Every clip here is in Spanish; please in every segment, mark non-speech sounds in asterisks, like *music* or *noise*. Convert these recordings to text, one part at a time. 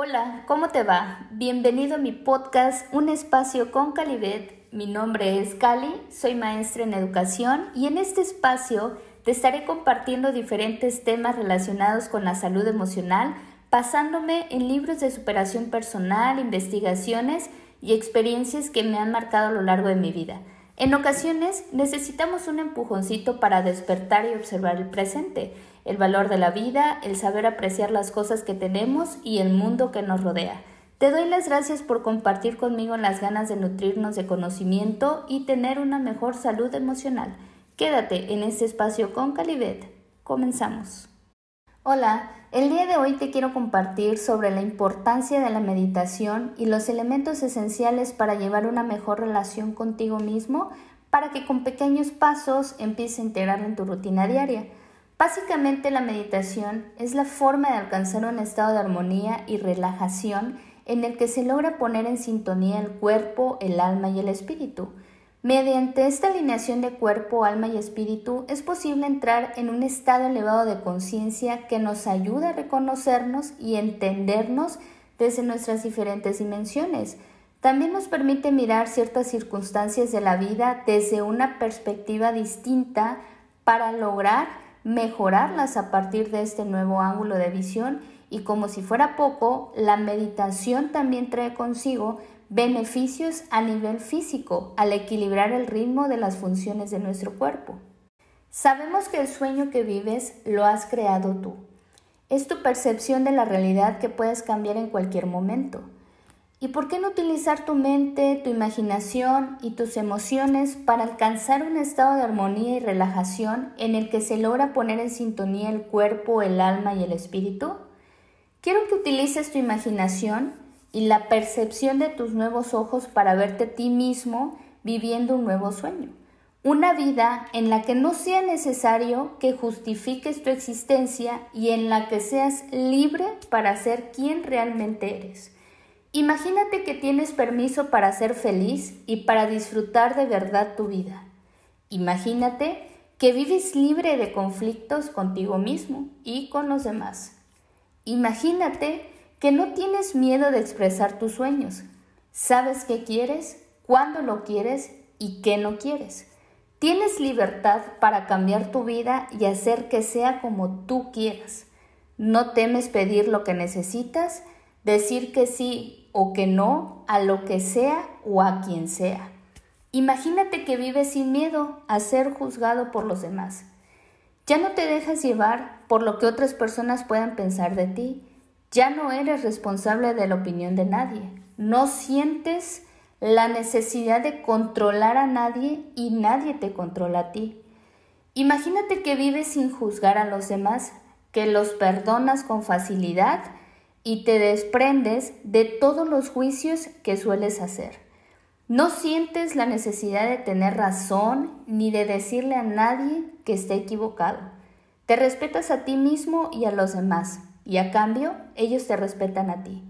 Hola, ¿cómo te va? Bienvenido a mi podcast Un espacio con Calibet. Mi nombre es Cali, soy maestra en educación y en este espacio te estaré compartiendo diferentes temas relacionados con la salud emocional, basándome en libros de superación personal, investigaciones y experiencias que me han marcado a lo largo de mi vida. En ocasiones necesitamos un empujoncito para despertar y observar el presente el valor de la vida, el saber apreciar las cosas que tenemos y el mundo que nos rodea. Te doy las gracias por compartir conmigo las ganas de nutrirnos de conocimiento y tener una mejor salud emocional. Quédate en este espacio con Calibet. Comenzamos. Hola, el día de hoy te quiero compartir sobre la importancia de la meditación y los elementos esenciales para llevar una mejor relación contigo mismo para que con pequeños pasos empieces a integrarlo en tu rutina diaria. Básicamente la meditación es la forma de alcanzar un estado de armonía y relajación en el que se logra poner en sintonía el cuerpo, el alma y el espíritu. Mediante esta alineación de cuerpo, alma y espíritu es posible entrar en un estado elevado de conciencia que nos ayuda a reconocernos y entendernos desde nuestras diferentes dimensiones. También nos permite mirar ciertas circunstancias de la vida desde una perspectiva distinta para lograr mejorarlas a partir de este nuevo ángulo de visión y como si fuera poco, la meditación también trae consigo beneficios a nivel físico al equilibrar el ritmo de las funciones de nuestro cuerpo. Sabemos que el sueño que vives lo has creado tú. Es tu percepción de la realidad que puedes cambiar en cualquier momento. ¿Y por qué no utilizar tu mente, tu imaginación y tus emociones para alcanzar un estado de armonía y relajación en el que se logra poner en sintonía el cuerpo, el alma y el espíritu? Quiero que utilices tu imaginación y la percepción de tus nuevos ojos para verte a ti mismo viviendo un nuevo sueño. Una vida en la que no sea necesario que justifiques tu existencia y en la que seas libre para ser quien realmente eres. Imagínate que tienes permiso para ser feliz y para disfrutar de verdad tu vida. Imagínate que vives libre de conflictos contigo mismo y con los demás. Imagínate que no tienes miedo de expresar tus sueños. Sabes qué quieres, cuándo lo quieres y qué no quieres. Tienes libertad para cambiar tu vida y hacer que sea como tú quieras. No temes pedir lo que necesitas, decir que sí o que no a lo que sea o a quien sea. Imagínate que vives sin miedo a ser juzgado por los demás. Ya no te dejas llevar por lo que otras personas puedan pensar de ti. Ya no eres responsable de la opinión de nadie. No sientes la necesidad de controlar a nadie y nadie te controla a ti. Imagínate que vives sin juzgar a los demás, que los perdonas con facilidad y te desprendes de todos los juicios que sueles hacer. No sientes la necesidad de tener razón ni de decirle a nadie que esté equivocado. Te respetas a ti mismo y a los demás, y a cambio ellos te respetan a ti.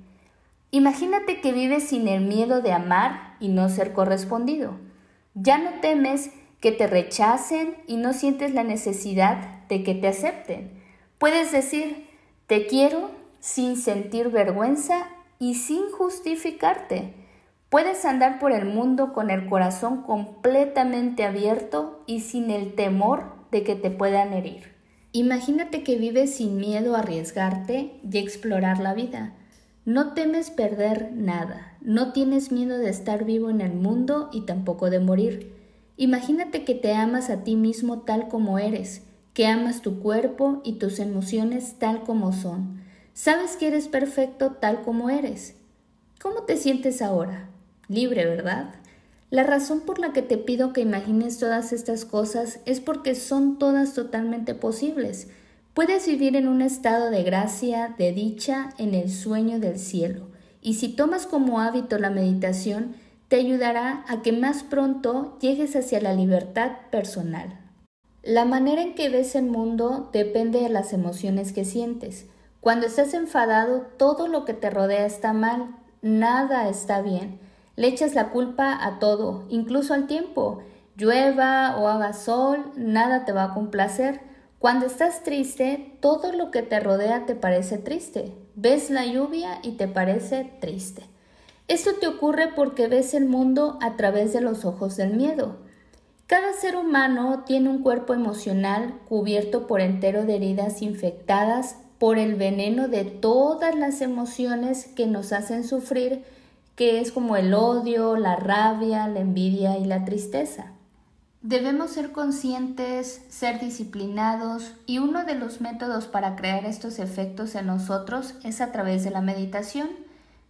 Imagínate que vives sin el miedo de amar y no ser correspondido. Ya no temes que te rechacen y no sientes la necesidad de que te acepten. Puedes decir, te quiero sin sentir vergüenza y sin justificarte. Puedes andar por el mundo con el corazón completamente abierto y sin el temor de que te puedan herir. Imagínate que vives sin miedo a arriesgarte y explorar la vida. No temes perder nada, no tienes miedo de estar vivo en el mundo y tampoco de morir. Imagínate que te amas a ti mismo tal como eres, que amas tu cuerpo y tus emociones tal como son Sabes que eres perfecto tal como eres. ¿Cómo te sientes ahora? Libre, ¿verdad? La razón por la que te pido que imagines todas estas cosas es porque son todas totalmente posibles. Puedes vivir en un estado de gracia, de dicha, en el sueño del cielo. Y si tomas como hábito la meditación, te ayudará a que más pronto llegues hacia la libertad personal. La manera en que ves el mundo depende de las emociones que sientes. Cuando estás enfadado, todo lo que te rodea está mal, nada está bien. Le echas la culpa a todo, incluso al tiempo. Llueva o haga sol, nada te va a complacer. Cuando estás triste, todo lo que te rodea te parece triste. Ves la lluvia y te parece triste. Esto te ocurre porque ves el mundo a través de los ojos del miedo. Cada ser humano tiene un cuerpo emocional cubierto por entero de heridas infectadas por el veneno de todas las emociones que nos hacen sufrir, que es como el odio, la rabia, la envidia y la tristeza. Debemos ser conscientes, ser disciplinados y uno de los métodos para crear estos efectos en nosotros es a través de la meditación.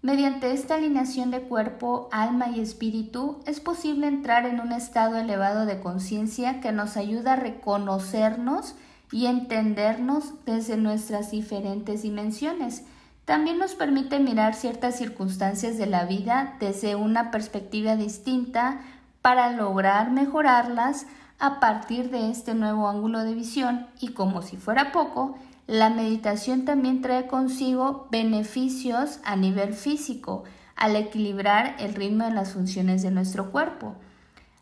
Mediante esta alineación de cuerpo, alma y espíritu es posible entrar en un estado elevado de conciencia que nos ayuda a reconocernos y entendernos desde nuestras diferentes dimensiones. También nos permite mirar ciertas circunstancias de la vida desde una perspectiva distinta para lograr mejorarlas a partir de este nuevo ángulo de visión y como si fuera poco, la meditación también trae consigo beneficios a nivel físico al equilibrar el ritmo de las funciones de nuestro cuerpo.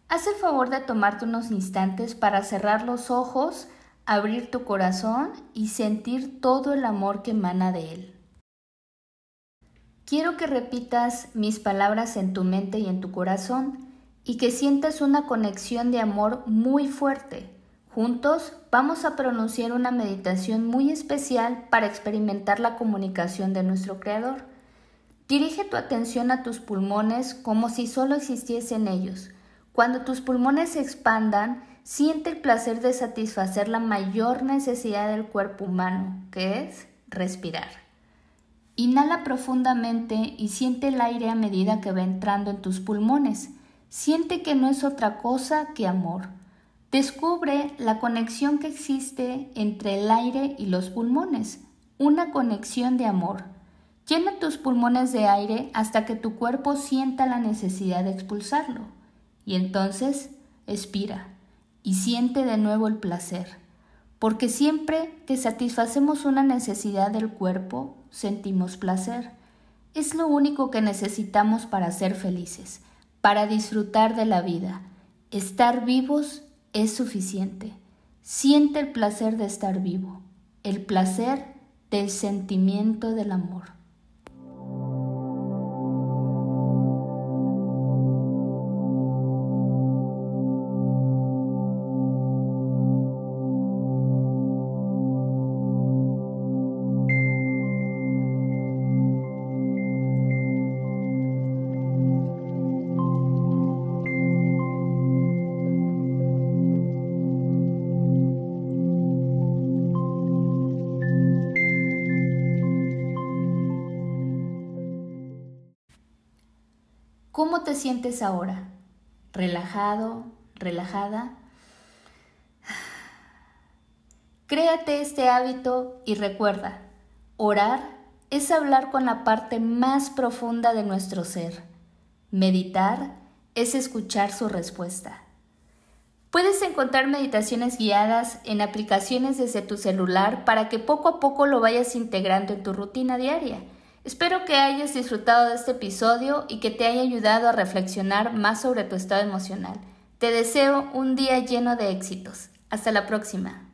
Haz el favor de tomarte unos instantes para cerrar los ojos, abrir tu corazón y sentir todo el amor que emana de él. Quiero que repitas mis palabras en tu mente y en tu corazón y que sientas una conexión de amor muy fuerte. Juntos vamos a pronunciar una meditación muy especial para experimentar la comunicación de nuestro Creador. Dirige tu atención a tus pulmones como si solo existiesen ellos. Cuando tus pulmones se expandan, siente el placer de satisfacer la mayor necesidad del cuerpo humano, que es respirar. Inhala profundamente y siente el aire a medida que va entrando en tus pulmones. Siente que no es otra cosa que amor. Descubre la conexión que existe entre el aire y los pulmones, una conexión de amor. Llena tus pulmones de aire hasta que tu cuerpo sienta la necesidad de expulsarlo. Y entonces expira y siente de nuevo el placer, porque siempre que satisfacemos una necesidad del cuerpo, sentimos placer. Es lo único que necesitamos para ser felices para disfrutar de la vida. Estar vivos es suficiente. Siente el placer de estar vivo, el placer del sentimiento del amor. ¿Cómo te sientes ahora? ¿Relajado? ¿Relajada? *sighs* Créate este hábito y recuerda, orar es hablar con la parte más profunda de nuestro ser. Meditar es escuchar su respuesta. Puedes encontrar meditaciones guiadas en aplicaciones desde tu celular para que poco a poco lo vayas integrando en tu rutina diaria. Espero que hayas disfrutado de este episodio y que te haya ayudado a reflexionar más sobre tu estado emocional. Te deseo un día lleno de éxitos. Hasta la próxima.